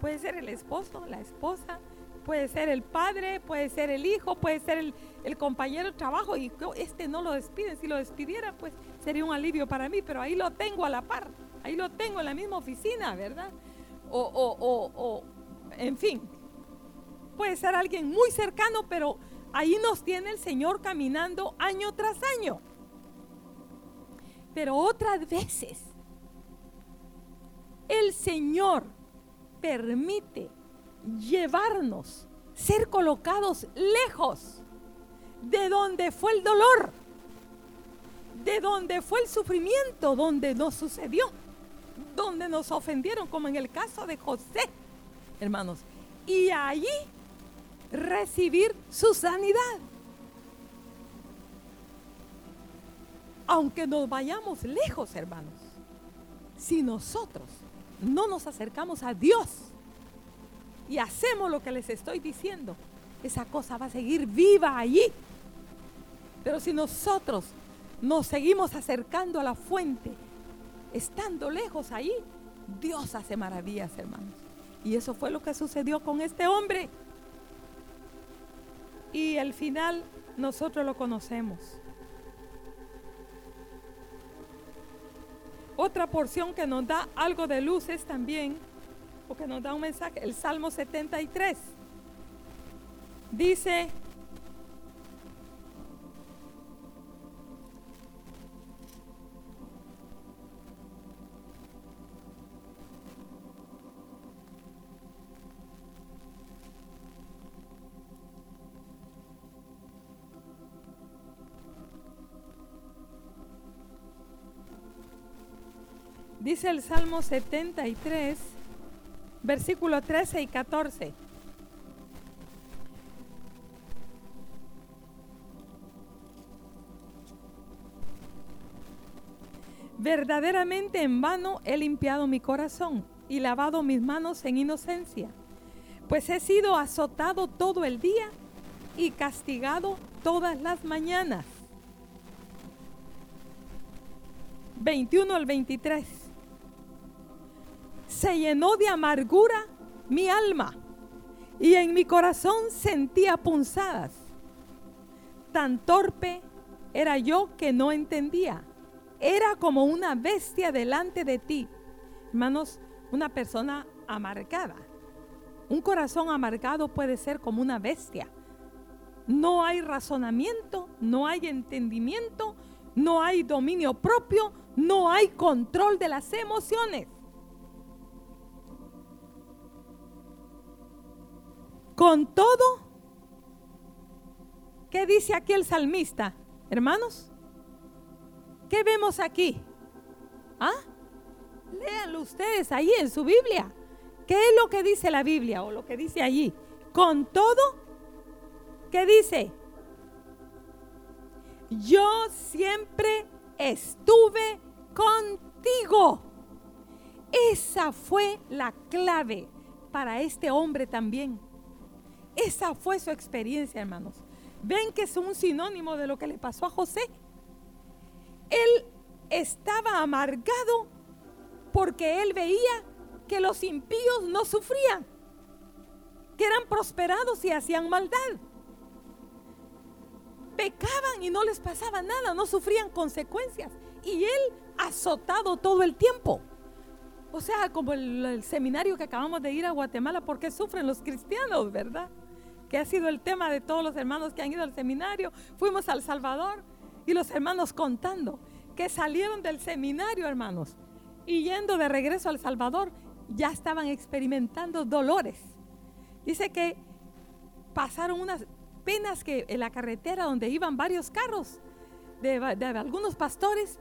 Puede ser el esposo, la esposa, puede ser el padre, puede ser el hijo, puede ser el, compañero de trabajo y este no lo despiden. Si lo despidiera, pues sería un alivio para mí, pero ahí lo tengo a la par, ahí lo tengo en la misma oficina, ¿verdad? O, o, o, o, en fin, puede ser alguien muy cercano, pero ahí nos tiene el Señor caminando año tras año. Pero otras veces, el Señor permite llevarnos, ser colocados lejos de donde fue el dolor, de donde fue el sufrimiento, donde nos sucedió, donde nos ofendieron, como en el caso de José hermanos. Y allí recibir su sanidad. Aunque nos vayamos lejos, hermanos, si nosotros no nos acercamos a Dios y hacemos lo que les estoy diciendo, esa cosa va a seguir viva allí. Pero si nosotros nos seguimos acercando a la fuente, estando lejos ahí, Dios hace maravillas, hermanos. Y eso fue lo que sucedió con este hombre. Y el final nosotros lo conocemos. Otra porción que nos da algo de luz es también, o que nos da un mensaje, el Salmo 73. Dice, Dice el Salmo 73, versículo 13 y 14. Verdaderamente en vano he limpiado mi corazón y lavado mis manos en inocencia, pues he sido azotado todo el día y castigado todas las mañanas. 21 al 23 se llenó de amargura mi alma y en mi corazón sentía punzadas. Tan torpe era yo que no entendía. Era como una bestia delante de ti. Hermanos, una persona amargada. Un corazón amargado puede ser como una bestia. No hay razonamiento, no hay entendimiento, no hay dominio propio, no hay control de las emociones. Con todo, ¿qué dice aquí el salmista? Hermanos, ¿qué vemos aquí? ¿Ah? Léanlo ustedes ahí en su Biblia. ¿Qué es lo que dice la Biblia o lo que dice allí? Con todo, ¿qué dice? Yo siempre estuve contigo. Esa fue la clave para este hombre también. Esa fue su experiencia, hermanos. Ven que es un sinónimo de lo que le pasó a José. Él estaba amargado porque él veía que los impíos no sufrían, que eran prosperados y hacían maldad. Pecaban y no les pasaba nada, no sufrían consecuencias. Y él azotado todo el tiempo. O sea, como el, seminario que acabamos de ir a Guatemala, ¿por qué sufren los cristianos, verdad? que ha sido el tema de todos los hermanos que han ido al seminario. Fuimos al Salvador y los hermanos contando que salieron del seminario, hermanos, y yendo de regreso al Salvador, ya estaban experimentando dolores. Dice que pasaron unas penas que en la carretera donde iban varios carros de algunos pastores,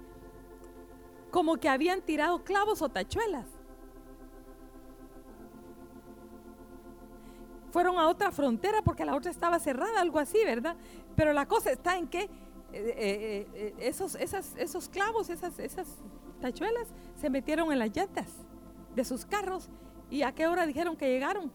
como que habían tirado clavos o tachuelas. fueron a otra frontera porque la otra estaba cerrada, algo así, ¿verdad? Pero la cosa está en que eh, eh, eh, esos, esos clavos, esas, esas tachuelas, se metieron en las llantas de sus carros. ¿Y a qué hora dijeron que llegaron?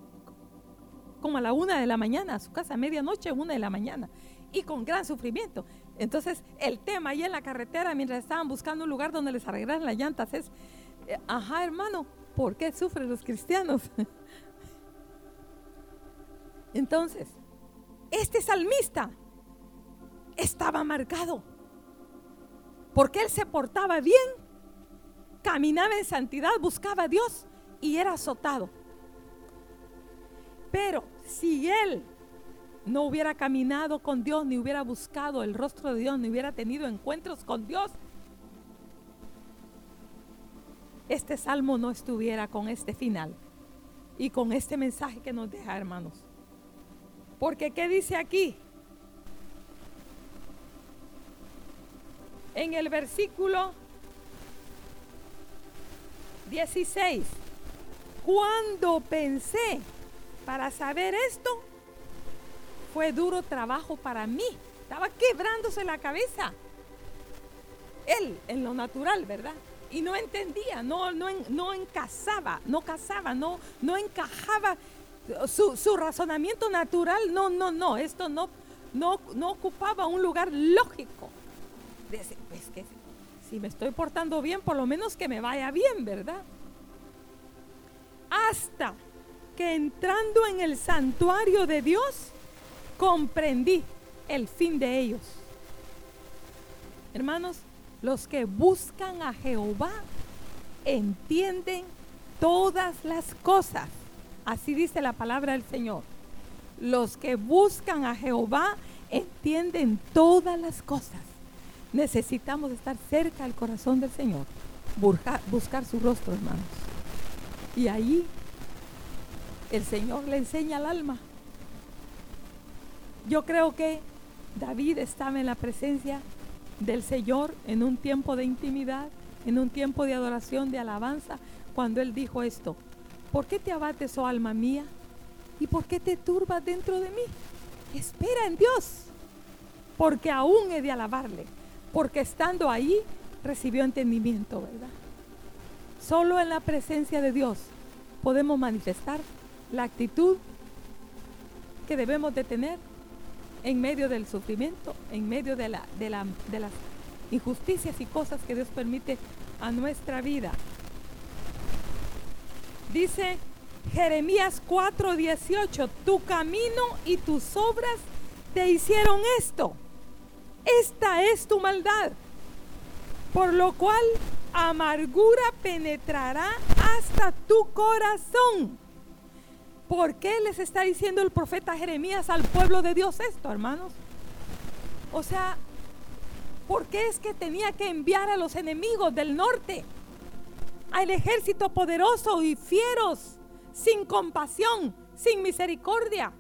Como a la una de la mañana, a su casa, a medianoche, una de la mañana. Y con gran sufrimiento. Entonces, el tema ahí en la carretera, mientras estaban buscando un lugar donde les arreglaran las llantas, es, ajá, hermano, ¿por qué sufren los cristianos? Entonces, este salmista estaba marcado porque él se portaba bien, caminaba en santidad, buscaba a Dios y era azotado. Pero si él no hubiera caminado con Dios, ni hubiera buscado el rostro de Dios, ni hubiera tenido encuentros con Dios, este salmo no estuviera con este final y con este mensaje que nos deja, hermanos. Porque ¿qué dice aquí? En el versículo 16, cuando pensé para saber esto, fue duro trabajo para mí. Estaba quebrándose la cabeza. Él, en lo natural, ¿verdad? Y no entendía, no, no, no encasaba, no casaba, no, no encajaba su, razonamiento natural. No, no, no, esto no, no, no ocupaba un lugar lógico. Pues que si me estoy portando bien, por lo menos que me vaya bien, ¿verdad? Hasta que entrando en el santuario de Dios, comprendí el fin de ellos. Hermanos, los que buscan a Jehová entienden todas las cosas. Así dice la palabra del Señor. Los que buscan a Jehová entienden todas las cosas. Necesitamos estar cerca del corazón del Señor, buscar, su rostro, hermanos. Y ahí el Señor le enseña al alma. Yo creo que David estaba en la presencia del Señor en un tiempo de intimidad, en un tiempo de adoración, de alabanza, cuando él dijo esto, ¿por qué te abates, oh alma mía? ¿Y por qué te turbas dentro de mí? Espera en Dios, porque aún he de alabarle, porque estando ahí recibió entendimiento, ¿verdad? Solo en la presencia de Dios podemos manifestar la actitud que debemos de tener en medio del sufrimiento, en medio de, la, de, la, de las injusticias y cosas que Dios permite a nuestra vida. Dice Jeremías 4:18, tu camino y tus obras te hicieron esto. Esta es tu maldad, por lo cual amargura penetrará hasta tu corazón ¿Por qué les está diciendo el profeta Jeremías al pueblo de Dios esto, hermanos? O sea, ¿por qué es que tenía que enviar a los enemigos del norte? Al ejército poderoso y fieros, sin compasión, sin misericordia.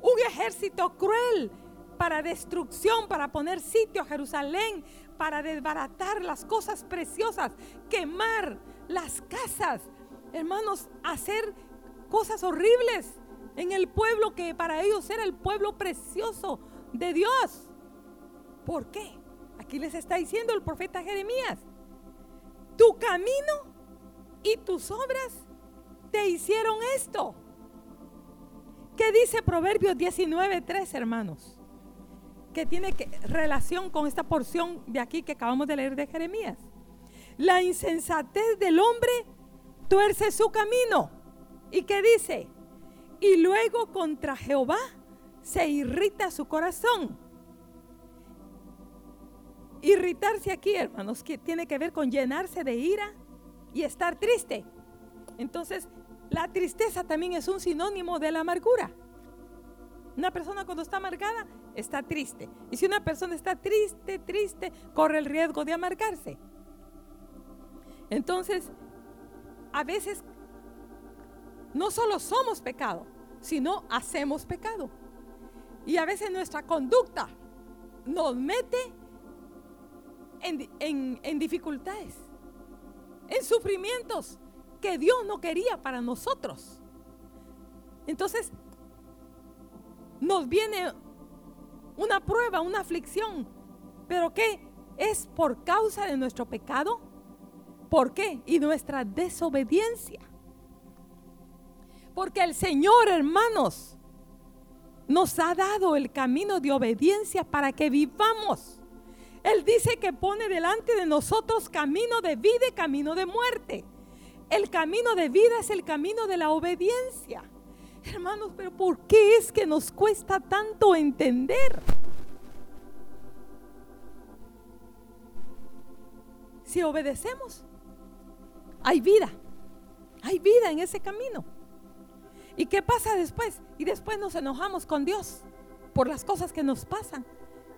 Un ejército cruel para destrucción, para poner sitio a Jerusalén, para desbaratar las cosas preciosas, quemar las casas. Hermanos, hacer cosas horribles en el pueblo que para ellos era el pueblo precioso de Dios. ¿Por qué? Aquí les está diciendo el profeta Jeremías, tu camino y tus obras te hicieron esto. ¿Qué dice Proverbios 19:3, hermanos? Que tiene relación con esta porción de aquí que acabamos de leer de Jeremías. La insensatez del hombre tuerce su camino ¿Y qué dice? Y luego contra Jehová se irrita su corazón. Irritarse aquí, hermanos, que tiene que ver con llenarse de ira y estar triste. Entonces, la tristeza también es un sinónimo de la amargura. Una persona cuando está amargada está triste. Y si una persona está triste, triste, corre el riesgo de amargarse. Entonces, a veces no solo somos pecado, sino hacemos pecado. Y a veces nuestra conducta nos mete en, dificultades, en sufrimientos que Dios no quería para nosotros. Entonces, nos viene una prueba, una aflicción, pero ¿qué? Es por causa de nuestro pecado. ¿Por qué? Y nuestra desobediencia. Porque el Señor, hermanos, nos ha dado el camino de obediencia para que vivamos. Él dice que pone delante de nosotros camino de vida y camino de muerte. El camino de vida es el camino de la obediencia. Hermanos, pero ¿por qué es que nos cuesta tanto entender? Si obedecemos, hay vida. Hay vida en ese camino. ¿Y qué pasa después? Y después nos enojamos con Dios por las cosas que nos pasan.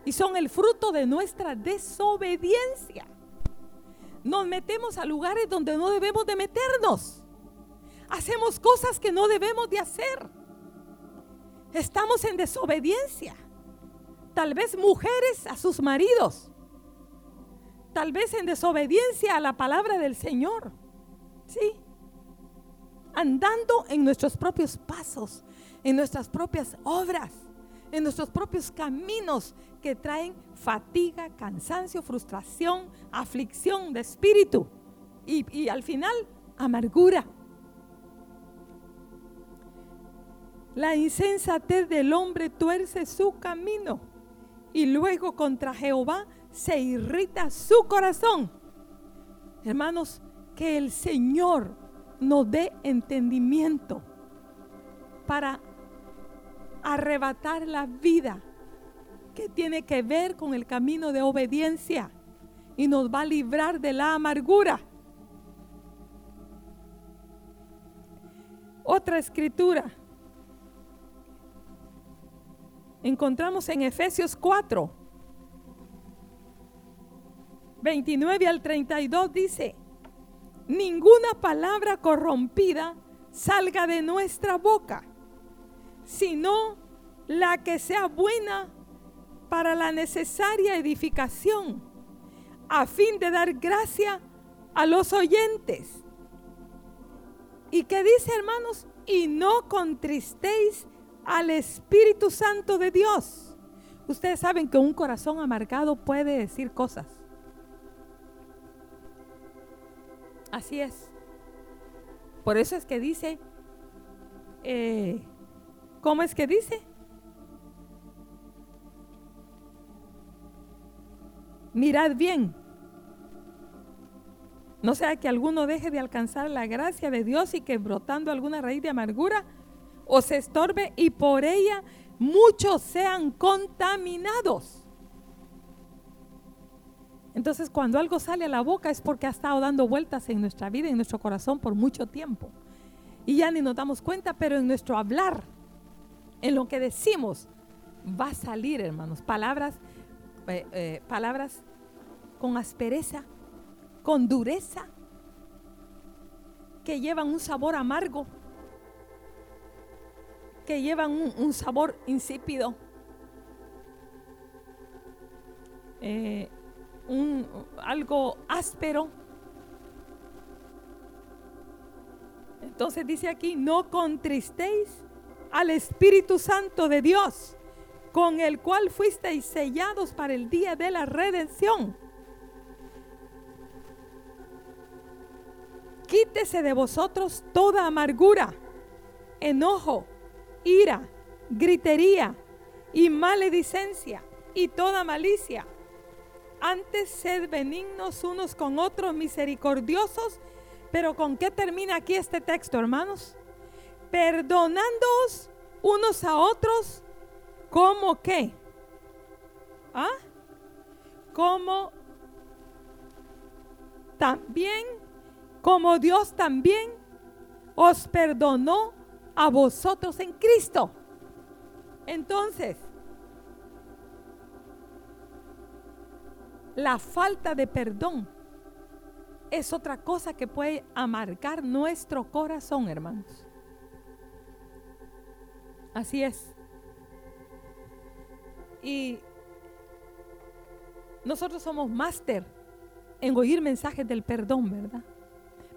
Y son el fruto de nuestra desobediencia. Nos metemos a lugares donde no debemos de meternos. Hacemos cosas que no debemos de hacer. Estamos en desobediencia. Tal vez mujeres a sus maridos. Tal vez en desobediencia a la palabra del Señor. Sí andando en nuestros propios pasos, en nuestras propias obras, en nuestros propios caminos que traen fatiga, cansancio, frustración, aflicción de espíritu y, al final amargura. La insensatez del hombre tuerce su camino y luego contra Jehová se irrita su corazón. Hermanos, que el Señor nos dé entendimiento para arrebatar la vida que tiene que ver con el camino de obediencia y nos va a librar de la amargura. Otra escritura. Encontramos en Efesios 4, 29 al 32 dice, ninguna palabra corrompida salga de nuestra boca, sino la que sea buena para la necesaria edificación, a fin de dar gracia a los oyentes. ¿Y qué dice, hermanos? Y no contristéis al Espíritu Santo de Dios. Ustedes saben que un corazón amargado puede decir cosas. Así es. Por eso es que dice, eh, ¿cómo es que dice? Mirad bien. No sea que alguno deje de alcanzar la gracia de Dios y que brotando alguna raíz de amargura o se estorbe y por ella muchos sean contaminados. Entonces cuando algo sale a la boca es porque ha estado dando vueltas en nuestra vida en nuestro corazón por mucho tiempo. Y ya ni nos damos cuenta, pero en nuestro hablar, en lo que decimos, va a salir, hermanos, palabras, eh, eh, palabras con aspereza, con dureza, que llevan un sabor amargo, que llevan un, sabor insípido. Eh, un, algo áspero. Entonces dice aquí, no contristéis al Espíritu Santo de Dios, con el cual fuisteis sellados para el día de la redención. Quítese de vosotros toda amargura, enojo, ira, gritería y maledicencia y toda malicia antes sed benignos unos con otros, misericordiosos. Pero ¿con qué termina aquí este texto, hermanos? Perdonándoos unos a otros, ¿como qué? ¿Ah? Como también, como Dios también os perdonó a vosotros en Cristo. Entonces, La falta de perdón es otra cosa que puede amargar nuestro corazón, hermanos. Así es. Y nosotros somos máster en oír mensajes del perdón, ¿verdad?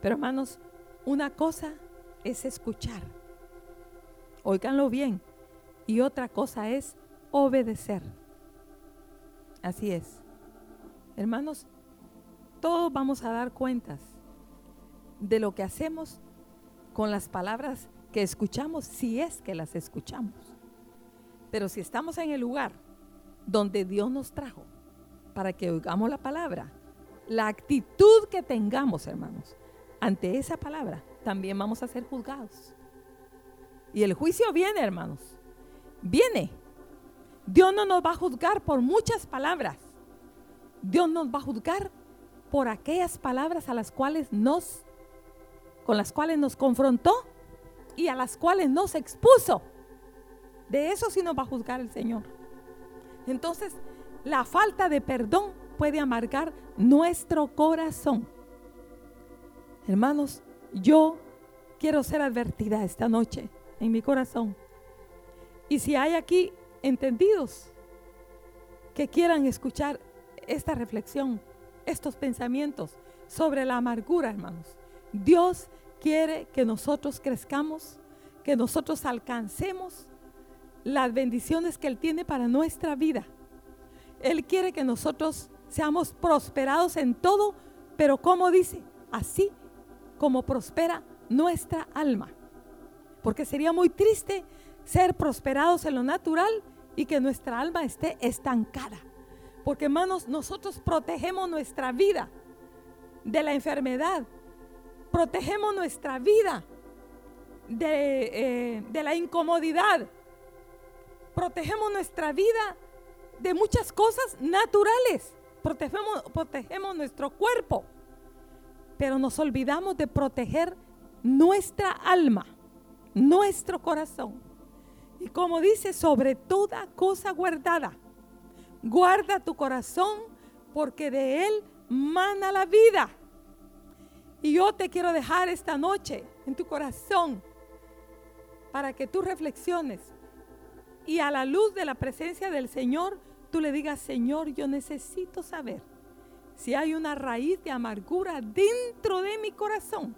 Pero hermanos, una cosa es escuchar. Óiganlo bien. Y otra cosa es obedecer. Así es. Hermanos, todos vamos a dar cuentas de lo que hacemos con las palabras que escuchamos, si es que las escuchamos. Pero si estamos en el lugar donde Dios nos trajo para que oigamos la palabra, la actitud que tengamos, hermanos, ante esa palabra, también vamos a ser juzgados. Y el juicio viene, hermanos. Viene. Dios no nos va a juzgar por muchas palabras. Dios nos va a juzgar por aquellas palabras a las cuales nos, con las cuales nos confrontó y a las cuales nos expuso. De eso sí nos va a juzgar el Señor. Entonces, la falta de perdón puede amargar nuestro corazón. Hermanos, yo quiero ser advertida esta noche en mi corazón. Y si hay aquí entendidos que quieran escuchar esta reflexión, estos pensamientos sobre la amargura, hermanos. Dios quiere que nosotros crezcamos, que nosotros alcancemos las bendiciones que Él tiene para nuestra vida. Él quiere que nosotros seamos prosperados en todo, pero como dice, así como prospera nuestra alma. Porque sería muy triste ser prosperados en lo natural y que nuestra alma esté estancada. Porque hermanos, nosotros protegemos nuestra vida de la enfermedad, protegemos nuestra vida de, eh, la incomodidad, protegemos nuestra vida de muchas cosas naturales, protegemos, protegemos nuestro cuerpo, pero nos olvidamos de proteger nuestra alma, nuestro corazón. Y como dice, sobre toda cosa guardada, guarda tu corazón porque de él mana la vida. Y yo te quiero dejar esta noche en tu corazón para que tú reflexiones y a la luz de la presencia del Señor, tú le digas, Señor, yo necesito saber si hay una raíz de amargura dentro de mi corazón.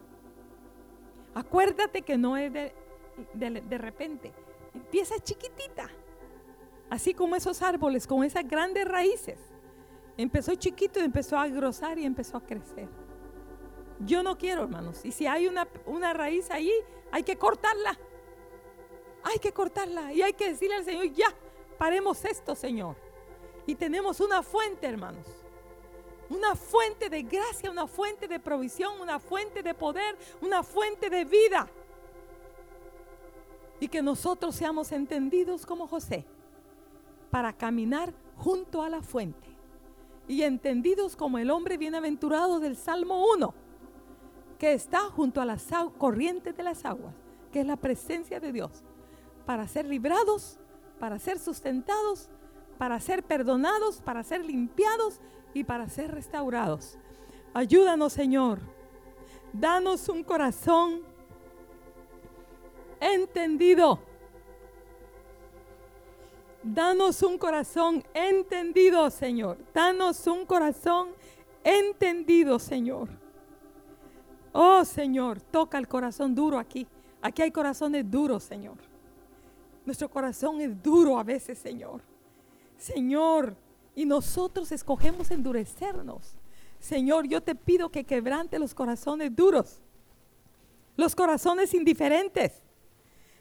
Acuérdate que no es de, de repente, empieza chiquitita, así como esos árboles, con esas grandes raíces. Empezó chiquito y empezó a grosar y empezó a crecer. Yo no quiero, hermanos. Y si hay una, una raíz ahí, hay que cortarla. Hay que cortarla. Y hay que decirle al Señor, ya, paremos esto, Señor. Y tenemos una fuente, hermanos. Una fuente de gracia, una fuente de provisión, una fuente de poder, una fuente de vida. Y que nosotros seamos entendidos como José para caminar junto a la fuente. Y entendidos como el hombre bienaventurado del Salmo 1, que está junto a las corrientes de las aguas, que es la presencia de Dios, para ser librados, para ser sustentados, para ser perdonados, para ser limpiados y para ser restaurados. Ayúdanos, Señor. Danos un corazón entendido Danos un corazón entendido, Señor. Danos un corazón entendido, Señor. Oh, Señor, toca el corazón duro aquí. Aquí hay corazones duros, Señor. Nuestro corazón es duro a veces, Señor. Señor, y nosotros escogemos endurecernos. Señor, yo te pido que quebrante los corazones duros, los corazones indiferentes,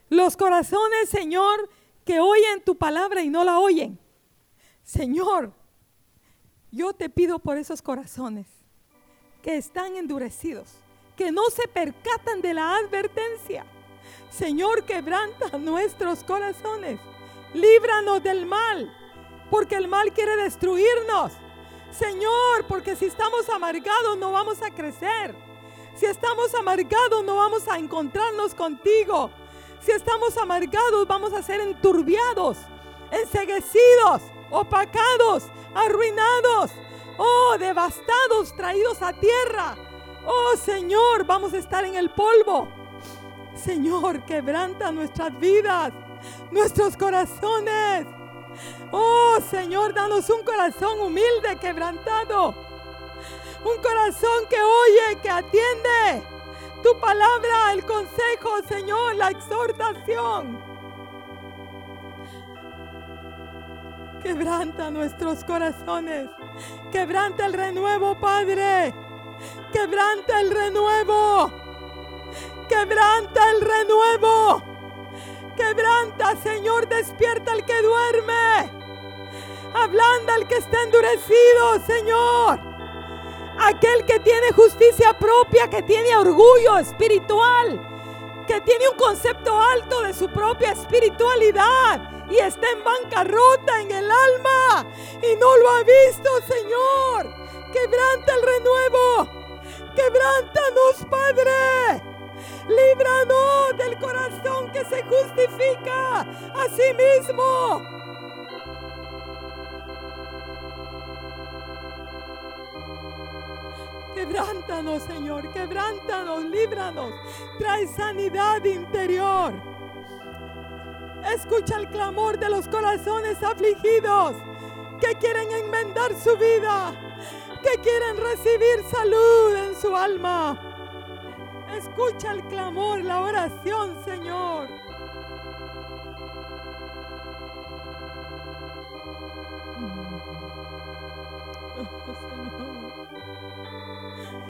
los corazones, Señor, que oyen tu palabra y no la oyen. Señor, yo te pido por esos corazones que están endurecidos, que no se percatan de la advertencia. Señor, quebranta nuestros corazones. Líbranos del mal, porque el mal quiere destruirnos. Señor, porque si estamos amargados no vamos a crecer. Si estamos amargados no vamos a encontrarnos contigo. Si estamos amargados, vamos a ser enturbiados, enseguecidos, opacados, arruinados, oh, devastados, traídos a tierra. Oh Señor, vamos a estar en el polvo. Señor, quebranta nuestras vidas, nuestros corazones. Oh Señor, danos un corazón humilde, quebrantado. Un corazón que oye, que atiende tu palabra, el consejo, Señor, la exhortación. Quebranta nuestros corazones. Quebranta el renuevo, Padre. Quebranta el renuevo. Quebranta el renuevo. Quebranta, Señor, despierta al que duerme. Ablanda al que está endurecido, Señor. Aquel que tiene justicia propia, que tiene orgullo espiritual, que tiene un concepto alto de su propia espiritualidad y está en bancarrota en el alma y no lo ha visto, Señor. Quebranta el renuevo. Quebrántanos, Padre. Líbranos del corazón que se justifica a sí mismo. Quebrántanos, Señor, quebrántanos, líbranos. Trae sanidad interior. Escucha el clamor de los corazones afligidos que quieren enmendar su vida, que quieren recibir salud en su alma. Escucha el clamor, la oración, Señor.